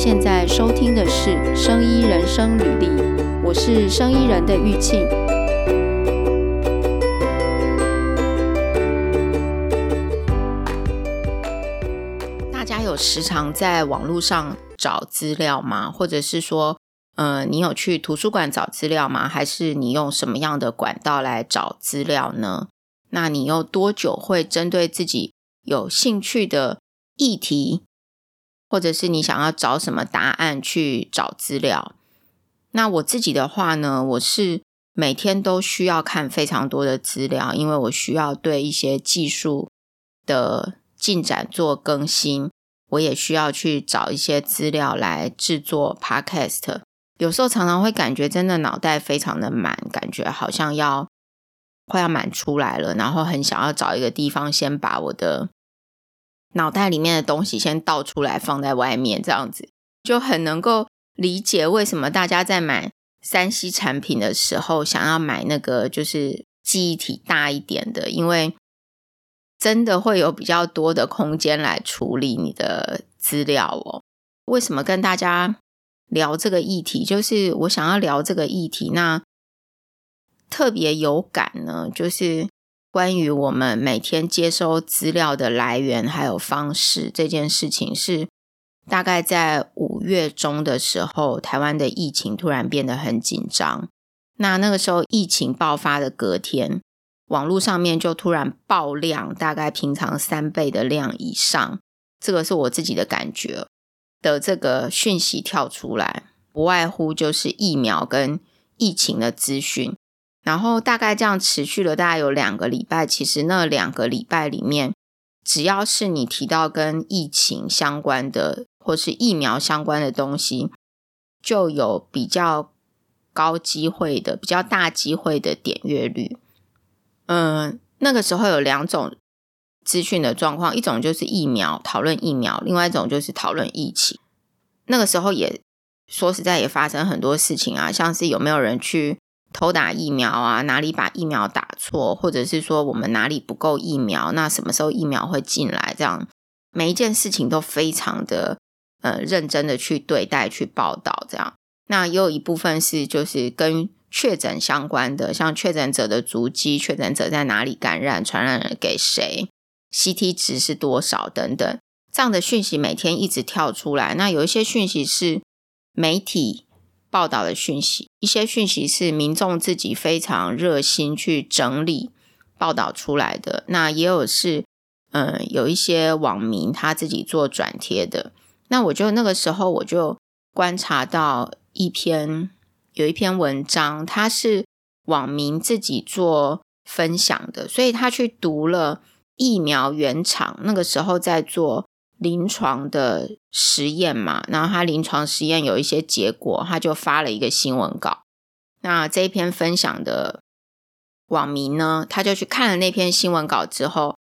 现在收听的是《生医人生履历》，我是生医人的玉庆。大家有时常在网络上找资料吗？或者是说，呃，你有去图书馆找资料吗？还是你用什么样的管道来找资料呢？那你又多久会针对自己有兴趣的议题？或者是你想要找什么答案去找资料？那我自己的话呢，我是每天都需要看非常多的资料，因为我需要对一些技术的进展做更新，我也需要去找一些资料来制作 Podcast。有时候常常会感觉真的脑袋非常的满，感觉好像要快要满出来了，然后很想要找一个地方先把我的。脑袋里面的东西先倒出来放在外面，这样子就很能够理解为什么大家在买三 C 产品的时候想要买那个就是记忆体大一点的，因为真的会有比较多的空间来处理你的资料哦。为什么跟大家聊这个议题？就是我想要聊这个议题，那特别有感呢，就是。关于我们每天接收资料的来源还有方式这件事情，是大概在五月中的时候，台湾的疫情突然变得很紧张。那那个时候疫情爆发的隔天，网络上面就突然爆量，大概平常三倍的量以上。这个是我自己的感觉的这个讯息跳出来，不外乎就是疫苗跟疫情的资讯。然后大概这样持续了大概有两个礼拜，其实那两个礼拜里面，只要是你提到跟疫情相关的或是疫苗相关的东西，就有比较高机会的、比较大机会的点阅率。嗯，那个时候有两种资讯的状况，一种就是疫苗，讨论疫苗，另外一种就是讨论疫情。那个时候也说实在也发生很多事情啊，像是有没有人去。偷打疫苗啊，哪里把疫苗打错，或者是说我们哪里不够疫苗，那什么时候疫苗会进来？这样每一件事情都非常的呃认真的去对待、去报道。这样，那也有一部分是就是跟确诊相关的，像确诊者的足迹、确诊者在哪里感染、传染给谁、CT 值是多少等等，这样的讯息每天一直跳出来。那有一些讯息是媒体。报道的讯息，一些讯息是民众自己非常热心去整理报道出来的，那也有是，嗯，有一些网民他自己做转贴的。那我就那个时候我就观察到一篇有一篇文章，他是网民自己做分享的，所以他去读了疫苗原厂那个时候在做。临床的实验嘛，然后他临床实验有一些结果，他就发了一个新闻稿。那这一篇分享的网民呢，他就去看了那篇新闻稿之后，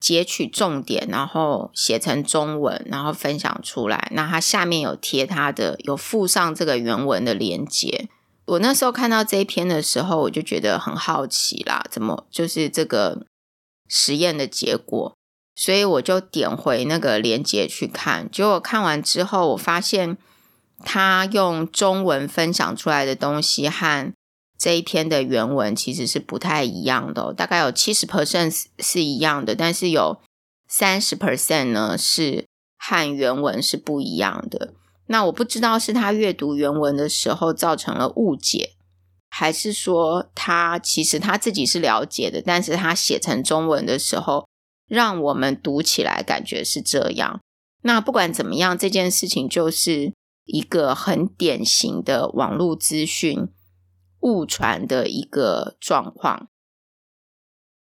截取重点，然后写成中文，然后分享出来。那他下面有贴他的，有附上这个原文的连接。我那时候看到这一篇的时候，我就觉得很好奇啦，怎么就是这个实验的结果？所以我就点回那个链接去看，结果看完之后，我发现他用中文分享出来的东西和这一篇的原文其实是不太一样的，大概有七十 percent 是一样的，但是有三十 percent 呢是和原文是不一样的。那我不知道是他阅读原文的时候造成了误解，还是说他其实他自己是了解的，但是他写成中文的时候。让我们读起来感觉是这样。那不管怎么样，这件事情就是一个很典型的网络资讯误传的一个状况。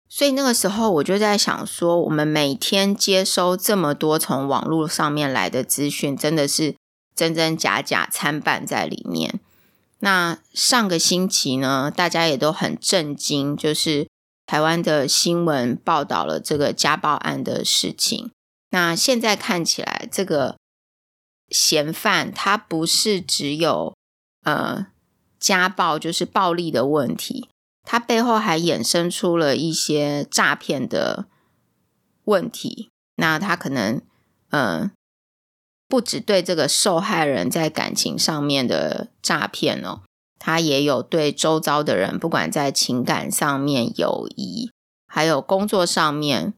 所以那个时候我就在想说，我们每天接收这么多从网络上面来的资讯，真的是真真假假参半在里面。那上个星期呢，大家也都很震惊，就是。台湾的新闻报道了这个家暴案的事情。那现在看起来，这个嫌犯他不是只有呃家暴，就是暴力的问题，他背后还衍生出了一些诈骗的问题。那他可能呃不只对这个受害人在感情上面的诈骗哦，他也有对周遭的人，不管在情感上面、友谊，还有工作上面，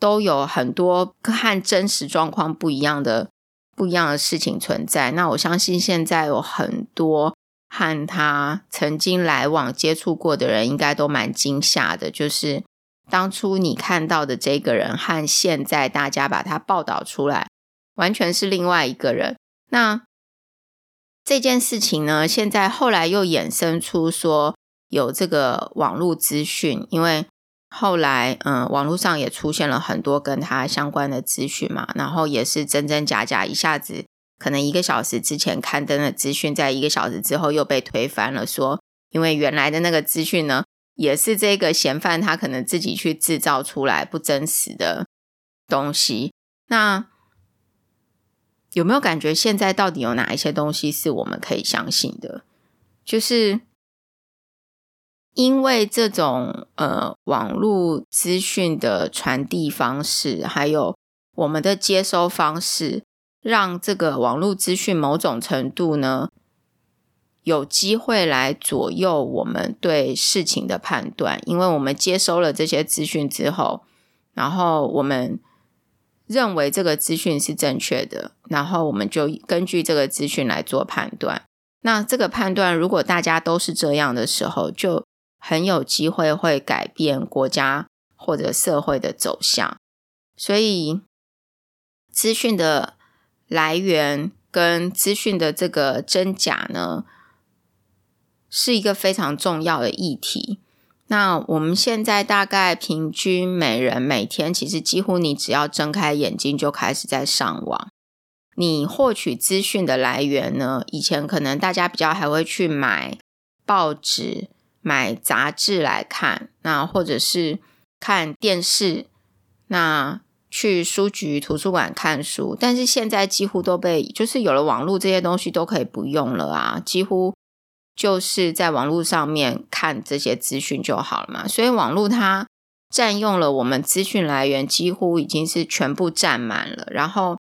都有很多和真实状况不一样的不一样的事情存在。那我相信现在有很多和他曾经来往接触过的人，应该都蛮惊吓的，就是当初你看到的这个人和现在大家把他报道出来。完全是另外一个人。那这件事情呢，现在后来又衍生出说有这个网络资讯，因为后来嗯，网络上也出现了很多跟他相关的资讯嘛，然后也是真真假假，一下子可能一个小时之前刊登的资讯，在一个小时之后又被推翻了，说因为原来的那个资讯呢，也是这个嫌犯他可能自己去制造出来不真实的东西，那。有没有感觉现在到底有哪一些东西是我们可以相信的？就是因为这种呃网络资讯的传递方式，还有我们的接收方式，让这个网络资讯某种程度呢，有机会来左右我们对事情的判断。因为我们接收了这些资讯之后，然后我们。认为这个资讯是正确的，然后我们就根据这个资讯来做判断。那这个判断，如果大家都是这样的时候，就很有机会会改变国家或者社会的走向。所以，资讯的来源跟资讯的这个真假呢，是一个非常重要的议题。那我们现在大概平均每人每天，其实几乎你只要睁开眼睛就开始在上网。你获取资讯的来源呢，以前可能大家比较还会去买报纸、买杂志来看，那或者是看电视，那去书局、图书馆看书。但是现在几乎都被，就是有了网络这些东西都可以不用了啊，几乎。就是在网络上面看这些资讯就好了嘛，所以网络它占用了我们资讯来源，几乎已经是全部占满了。然后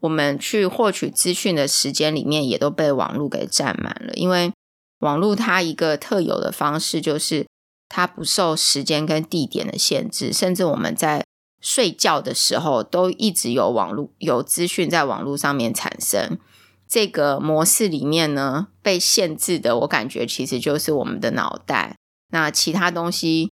我们去获取资讯的时间里面，也都被网络给占满了。因为网络它一个特有的方式，就是它不受时间跟地点的限制，甚至我们在睡觉的时候，都一直有网络有资讯在网络上面产生。这个模式里面呢，被限制的，我感觉其实就是我们的脑袋。那其他东西，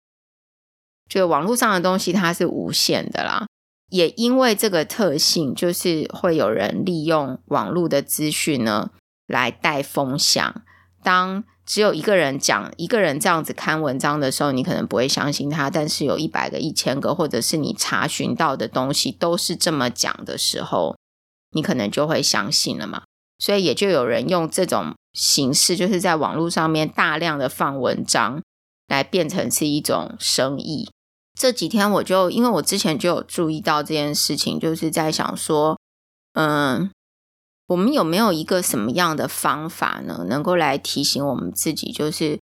就网络上的东西，它是无限的啦。也因为这个特性，就是会有人利用网络的资讯呢，来带风向。当只有一个人讲，一个人这样子看文章的时候，你可能不会相信他。但是有一百个、一千个，或者是你查询到的东西都是这么讲的时候，你可能就会相信了嘛。所以也就有人用这种形式，就是在网络上面大量的放文章，来变成是一种生意。这几天我就因为我之前就有注意到这件事情，就是在想说，嗯，我们有没有一个什么样的方法呢，能够来提醒我们自己，就是，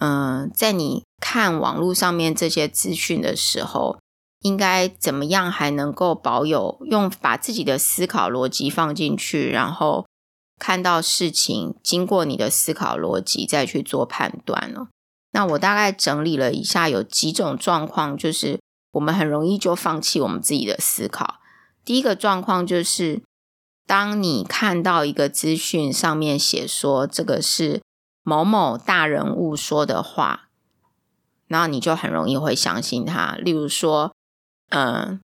嗯，在你看网络上面这些资讯的时候。应该怎么样还能够保有用把自己的思考逻辑放进去，然后看到事情，经过你的思考逻辑再去做判断呢？那我大概整理了一下，有几种状况，就是我们很容易就放弃我们自己的思考。第一个状况就是，当你看到一个资讯上面写说这个是某某大人物说的话，然后你就很容易会相信他。例如说。嗯，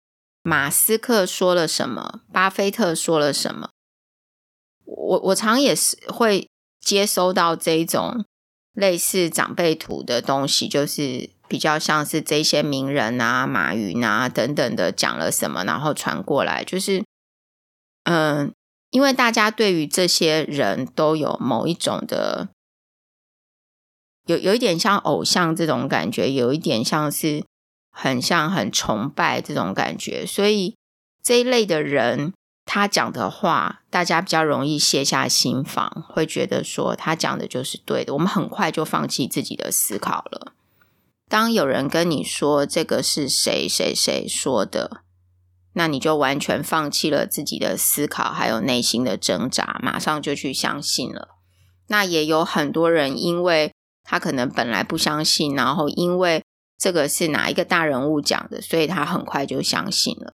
马斯克说了什么？巴菲特说了什么？我我常也是会接收到这一种类似长辈图的东西，就是比较像是这些名人啊、马云啊等等的讲了什么，然后传过来。就是嗯，因为大家对于这些人都有某一种的，有有一点像偶像这种感觉，有一点像是。很像很崇拜这种感觉，所以这一类的人，他讲的话，大家比较容易卸下心防，会觉得说他讲的就是对的。我们很快就放弃自己的思考了。当有人跟你说这个是谁谁谁说的，那你就完全放弃了自己的思考，还有内心的挣扎，马上就去相信了。那也有很多人，因为他可能本来不相信，然后因为这个是哪一个大人物讲的，所以他很快就相信了。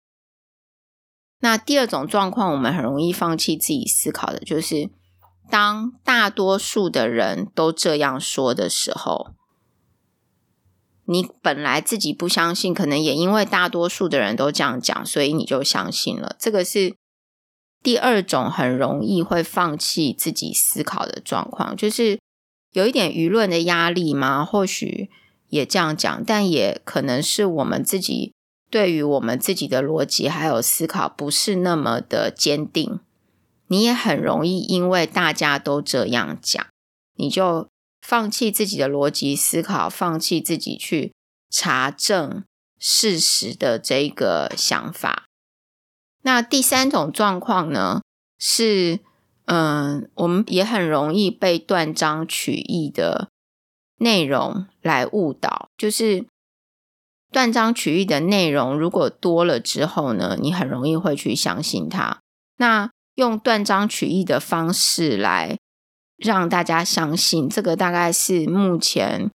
那第二种状况，我们很容易放弃自己思考的，就是当大多数的人都这样说的时候。你本来自己不相信，可能也因为大多数的人都这样讲，所以你就相信了。这个是第二种很容易会放弃自己思考的状况，就是有一点舆论的压力吗。或许也这样讲，但也可能是我们自己对于我们自己的逻辑还有思考不是那么的坚定。你也很容易因为大家都这样讲，你就。放弃自己的逻辑思考，放弃自己去查证事实的这个想法。那第三种状况呢，是嗯，我们也很容易被断章取义的内容来误导。就是断章取义的内容如果多了之后呢，你很容易会去相信它。那用断章取义的方式来。让大家相信，这个大概是目前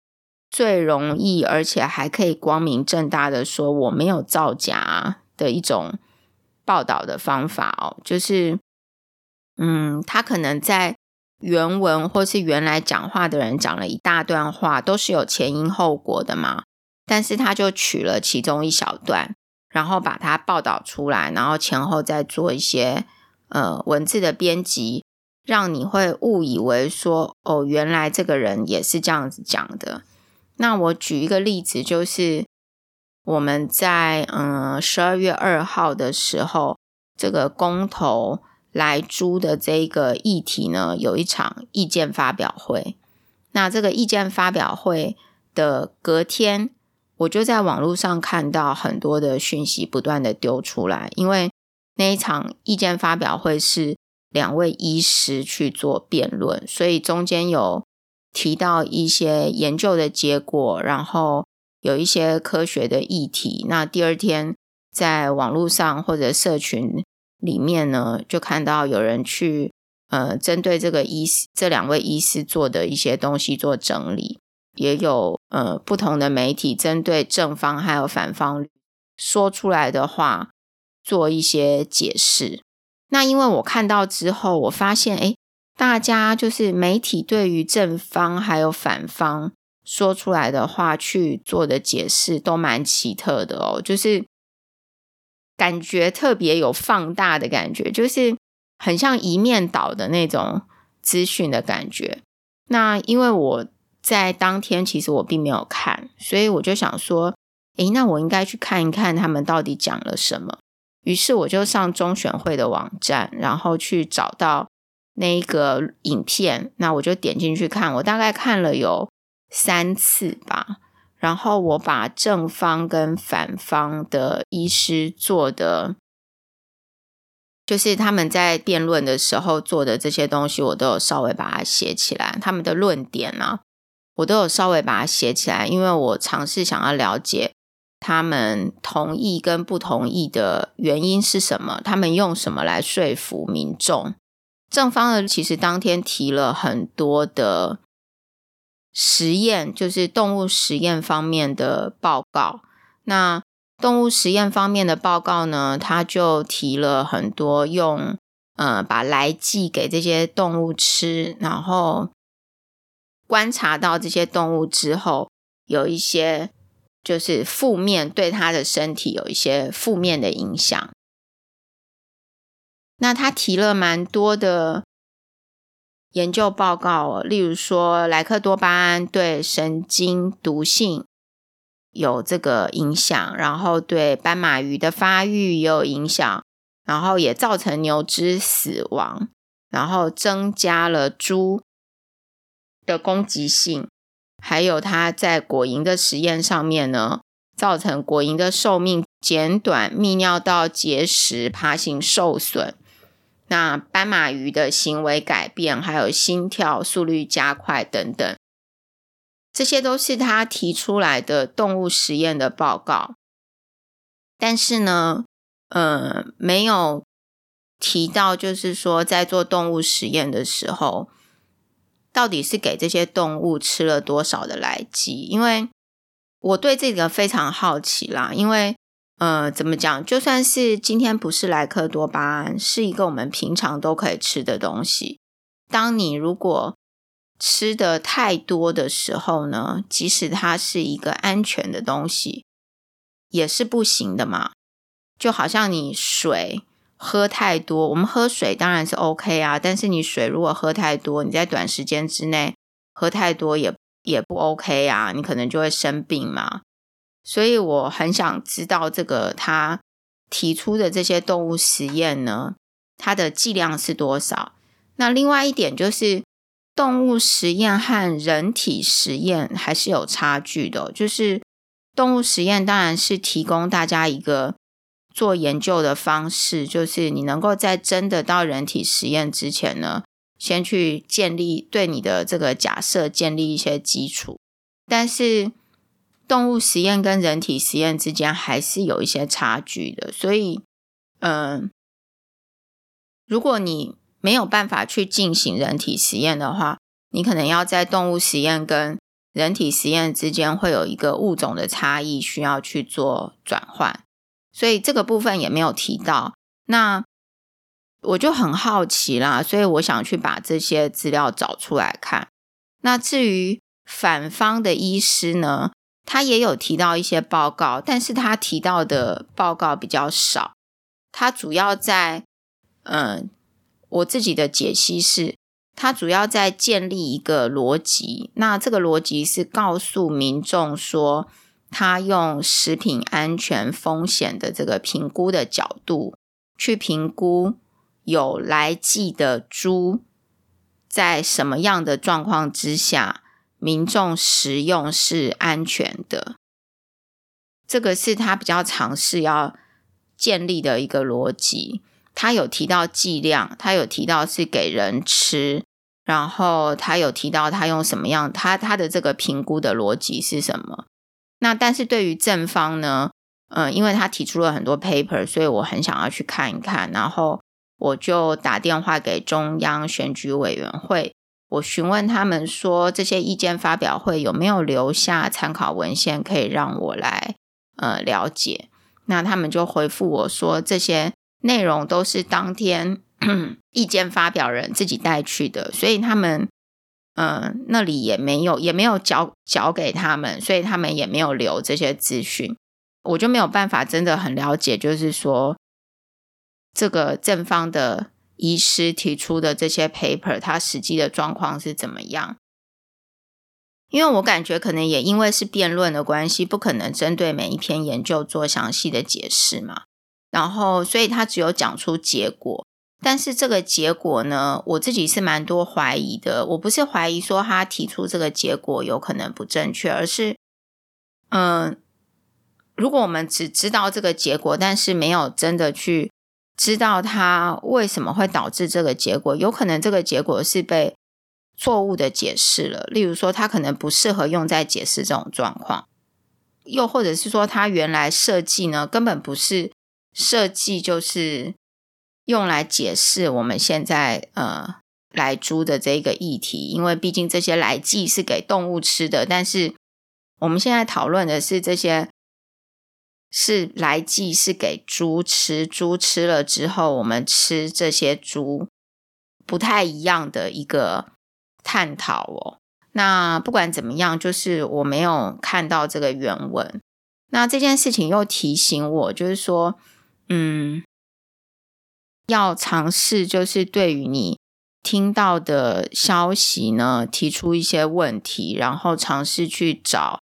最容易，而且还可以光明正大的说我没有造假的一种报道的方法哦。就是，嗯，他可能在原文或是原来讲话的人讲了一大段话，都是有前因后果的嘛，但是他就取了其中一小段，然后把它报道出来，然后前后再做一些呃文字的编辑。让你会误以为说，哦，原来这个人也是这样子讲的。那我举一个例子，就是我们在嗯十二月二号的时候，这个公投来猪的这个议题呢，有一场意见发表会。那这个意见发表会的隔天，我就在网络上看到很多的讯息不断的丢出来，因为那一场意见发表会是。两位医师去做辩论，所以中间有提到一些研究的结果，然后有一些科学的议题。那第二天在网络上或者社群里面呢，就看到有人去呃针对这个医师这两位医师做的一些东西做整理，也有呃不同的媒体针对正方还有反方说出来的话做一些解释。那因为我看到之后，我发现，诶，大家就是媒体对于正方还有反方说出来的话去做的解释，都蛮奇特的哦，就是感觉特别有放大的感觉，就是很像一面倒的那种资讯的感觉。那因为我在当天其实我并没有看，所以我就想说，诶，那我应该去看一看他们到底讲了什么。于是我就上中选会的网站，然后去找到那个影片，那我就点进去看。我大概看了有三次吧，然后我把正方跟反方的医师做的，就是他们在辩论的时候做的这些东西，我都有稍微把它写起来。他们的论点啊，我都有稍微把它写起来，因为我尝试想要了解。他们同意跟不同意的原因是什么？他们用什么来说服民众？正方的其实当天提了很多的实验，就是动物实验方面的报告。那动物实验方面的报告呢，他就提了很多用呃把来剂给这些动物吃，然后观察到这些动物之后有一些。就是负面对他的身体有一些负面的影响。那他提了蛮多的研究报告，例如说莱克多巴胺对神经毒性有这个影响，然后对斑马鱼的发育也有影响，然后也造成牛只死亡，然后增加了猪的攻击性。还有它在果蝇的实验上面呢，造成果蝇的寿命减短、泌尿道结石、爬行受损，那斑马鱼的行为改变，还有心跳速率加快等等，这些都是他提出来的动物实验的报告。但是呢，呃，没有提到，就是说在做动物实验的时候，到底是给这些动物吃了多少的来剂？因为我对这个非常好奇啦。因为，呃，怎么讲？就算是今天不是莱克多巴胺，是一个我们平常都可以吃的东西。当你如果吃的太多的时候呢，即使它是一个安全的东西，也是不行的嘛。就好像你水喝太多，我们喝水当然是 OK 啊，但是你水如果喝太多，你在短时间之内喝太多也也不 OK 啊，你可能就会生病嘛。所以我很想知道这个他提出的这些动物实验呢，它的剂量是多少？那另外一点就是。动物实验和人体实验还是有差距的。就是动物实验当然是提供大家一个做研究的方式，就是你能够在真的到人体实验之前呢，先去建立对你的这个假设建立一些基础。但是动物实验跟人体实验之间还是有一些差距的。所以，嗯、如果你没有办法去进行人体实验的话，你可能要在动物实验跟人体实验之间会有一个物种的差异，需要去做转换，所以这个部分也没有提到。那我就很好奇啦，所以我想去把这些资料找出来看。那至于反方的医师呢，他也有提到一些报告，但是他提到的报告比较少。他主要在嗯。我自己的解析是，它主要在建立一个逻辑。那这个逻辑是告诉民众说，他用食品安全风险的这个评估的角度去评估有来剂的猪在什么样的状况之下，民众食用是安全的。这个是他比较尝试要建立的一个逻辑。他有提到剂量，他有提到是给人吃，然后他有提到他用什么样，他他的这个评估的逻辑是什么？那但是对于正方呢，嗯，因为他提出了很多 paper，所以我很想要去看一看，然后我就打电话给中央选举委员会，我询问他们说，这些意见发表会有没有留下参考文献可以让我来呃了解？那他们就回复我说这些。内容都是当天 意见发表人自己带去的，所以他们嗯、那里也没有也没有交交给他们，所以他们也没有留这些资讯，我就没有办法真的很了解，就是说这个正方的医师提出的这些 paper，它实际的状况是怎么样？因为我感觉可能也因为是辩论的关系，不可能针对每一篇研究做详细的解释嘛。然后，所以他只有讲出结果，但是这个结果呢，我自己是蛮多怀疑的。我不是怀疑说他提出这个结果有可能不正确，而是，嗯、如果我们只知道这个结果，但是没有真的去知道它为什么会导致这个结果，有可能这个结果是被错误的解释了。例如说，它可能不适合用在解释这种状况，又或者是说，它原来设计呢根本不是。设计就是用来解释我们现在呃来猪的这个议题，因为毕竟这些来剂是给动物吃的，但是我们现在讨论的是这些是来剂是给猪吃，猪吃了之后我们吃这些猪不太一样的一个探讨哦。那不管怎么样，就是我没有看到这个原文。那这件事情又提醒我，就是说。嗯，要尝试就是对于你听到的消息呢，提出一些问题，然后尝试去找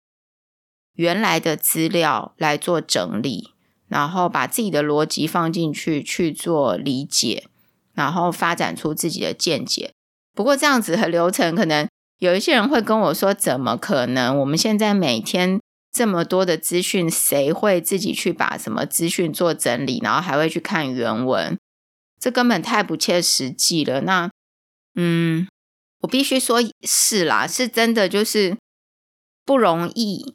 原来的资料来做整理，然后把自己的逻辑放进去去做理解，然后发展出自己的见解。不过这样子的流程，可能有一些人会跟我说：“怎么可能？我们现在每天。”这么多的资讯，谁会自己去把什么资讯做整理，然后还会去看原文？这根本太不切实际了。那，嗯，我必须说是啦，是真的就是不容易。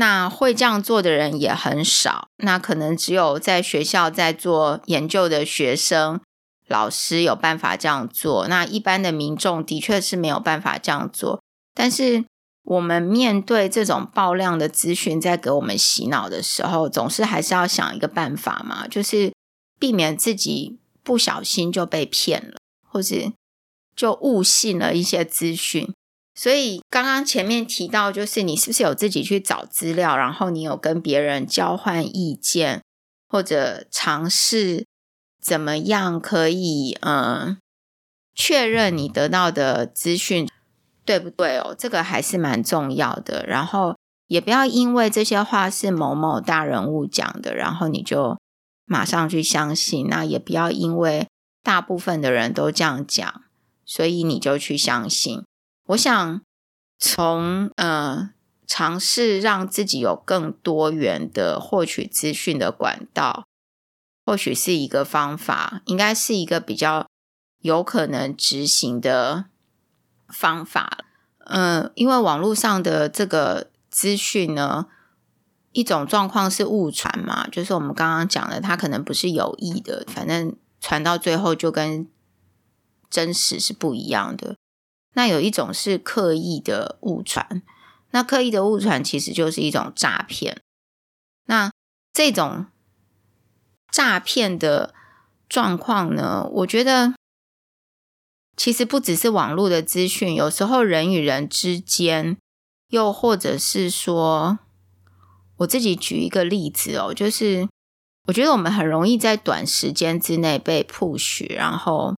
那会这样做的人也很少，那可能只有在学校在做研究的学生、老师有办法这样做。那一般的民众的确是没有办法这样做。但是我们面对这种爆量的资讯在给我们洗脑的时候，总是还是要想一个办法嘛，就是避免自己不小心就被骗了，或者就误信了一些资讯。所以刚刚前面提到，就是你是不是有自己去找资料，然后你有跟别人交换意见，或者尝试怎么样可以嗯确认你得到的资讯对不对哦？这个还是蛮重要的。然后也不要因为这些话是某某大人物讲的，然后你就马上去相信。那也不要因为大部分的人都这样讲，所以你就去相信。我想从呃尝试让自己有更多元的获取资讯的管道，或许是一个方法，应该是一个比较有可能执行的方法。嗯、呃，因为网络上的这个资讯呢，一种状况是误传嘛，就是我们刚刚讲的，它可能不是有意的，反正传到最后就跟真实是不一样的。那有一种是刻意的误传，那刻意的误传其实就是一种诈骗。那这种诈骗的状况呢，我觉得其实不只是网络的资讯，有时候人与人之间，又或者是说，我自己举一个例子哦，就是我觉得我们很容易在短时间之内被 push，然后。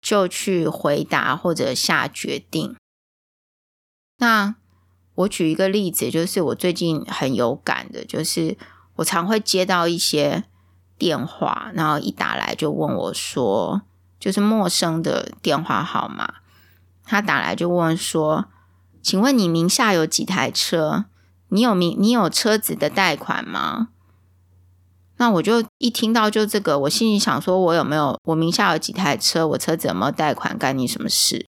就去回答或者下决定。那我举一个例子，就是我最近很有感的，就是我常会接到一些电话，然后一打来就问我说，就是陌生的电话号码，他打来就问说，请问你名下有几台车？你有名，你有车子的贷款吗？那我就一听到就这个，我心里想说，我有没有我名下有几台车，我车子有没有贷款，干你什么事？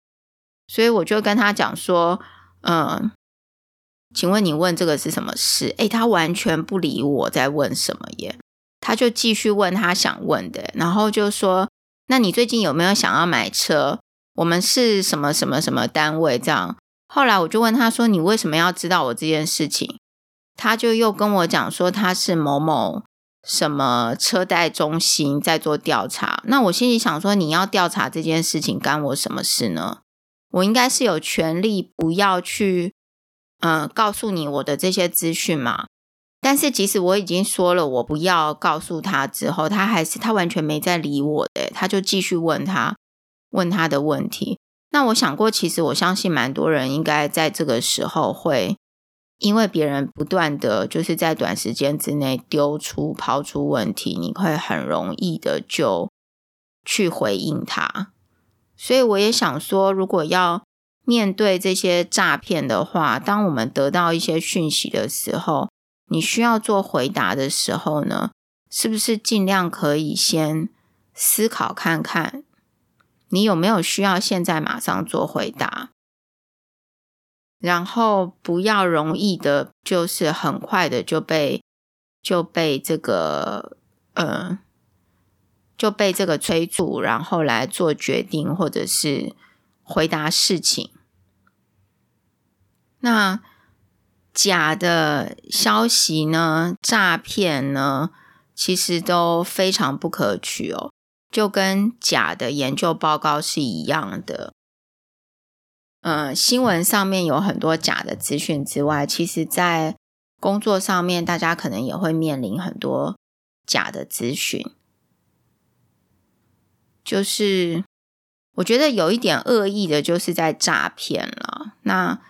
所以我就跟他讲说，嗯，请问你问这个是什么事？诶，他完全不理我在问什么耶，他就继续问他想问的，然后就说，那你最近有没有想要买车？我们是什么什么什么单位？这样，后来我就问他说，你为什么要知道我这件事情？他就又跟我讲说，他是某某。什么车贷中心在做调查？那我心里想说，你要调查这件事情，干我什么事呢？我应该是有权利不要去，嗯、告诉你我的这些资讯嘛。但是即使我已经说了我不要告诉他之后，他还是他完全没在理我的，他就继续问他问他的问题。那我想过，其实我相信蛮多人应该在这个时候会。因为别人不断的就是在短时间之内丢出、抛出问题，你会很容易的就去回应他。所以我也想说，如果要面对这些诈骗的话，当我们得到一些讯息的时候，你需要做回答的时候呢，是不是尽量可以先思考看看，你有没有需要现在马上做回答？然后不要容易的，就是很快的就被就被这个呃就被这个催促，然后来做决定或者是回答事情。那假的消息呢，诈骗呢，其实都非常不可取哦，就跟假的研究报告是一样的。嗯、新闻上面有很多假的资讯之外，其实，在工作上面，大家可能也会面临很多假的资讯。就是我觉得有一点恶意的，就是在诈骗了。那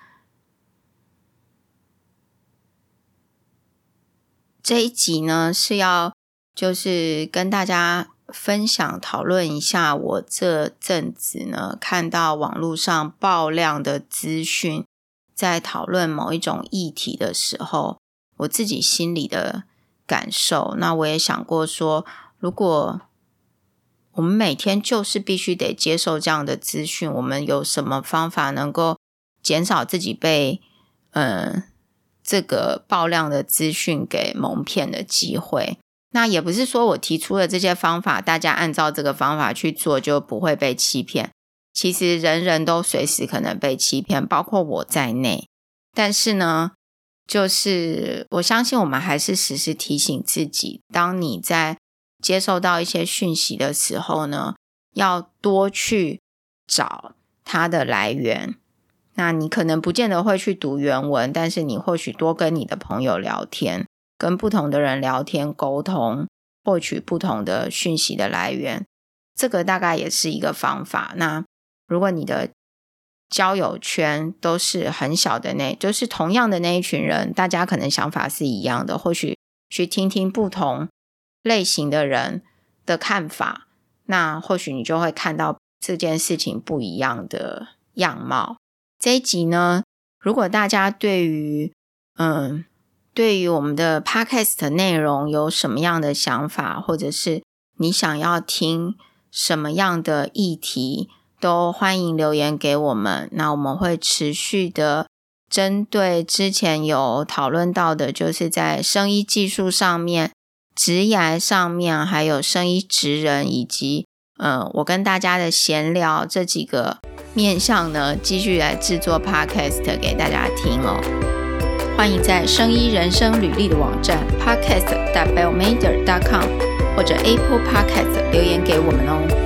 这一集呢，是要就是跟大家。分享讨论一下，我这阵子呢，看到网络上爆量的资讯，在讨论某一种议题的时候，我自己心里的感受。那我也想过说，如果我们每天就是必须得接受这样的资讯，我们有什么方法能够减少自己被嗯这个爆量的资讯给蒙骗的机会。那也不是说我提出的这些方法，大家按照这个方法去做就不会被欺骗。其实人人都随时可能被欺骗，包括我在内。但是呢，就是我相信我们还是时时提醒自己，当你在接受到一些讯息的时候呢，要多去找它的来源。那你可能不见得会去读原文，但是你或许多跟你的朋友聊天。跟不同的人聊天沟通，获取不同的讯息的来源，这个大概也是一个方法。那如果你的交友圈都是很小的那，就是同样的那一群人，大家可能想法是一样的，或许去听听不同类型的人的看法，那或许你就会看到这件事情不一样的样貌。这一集呢，如果大家对于嗯。对于我们的 podcast 内容有什么样的想法，或者是你想要听什么样的议题，都欢迎留言给我们。那我们会持续的针对之前有讨论到的，就是在生医技术上面、职涯上面，还有生医职人，以及嗯，我跟大家的闲聊这几个面向呢，继续来制作 podcast 给大家听哦。欢迎在声医人生履历的网站 podcast. bellmader. com 或者 Apple Podcast 留言给我们哦。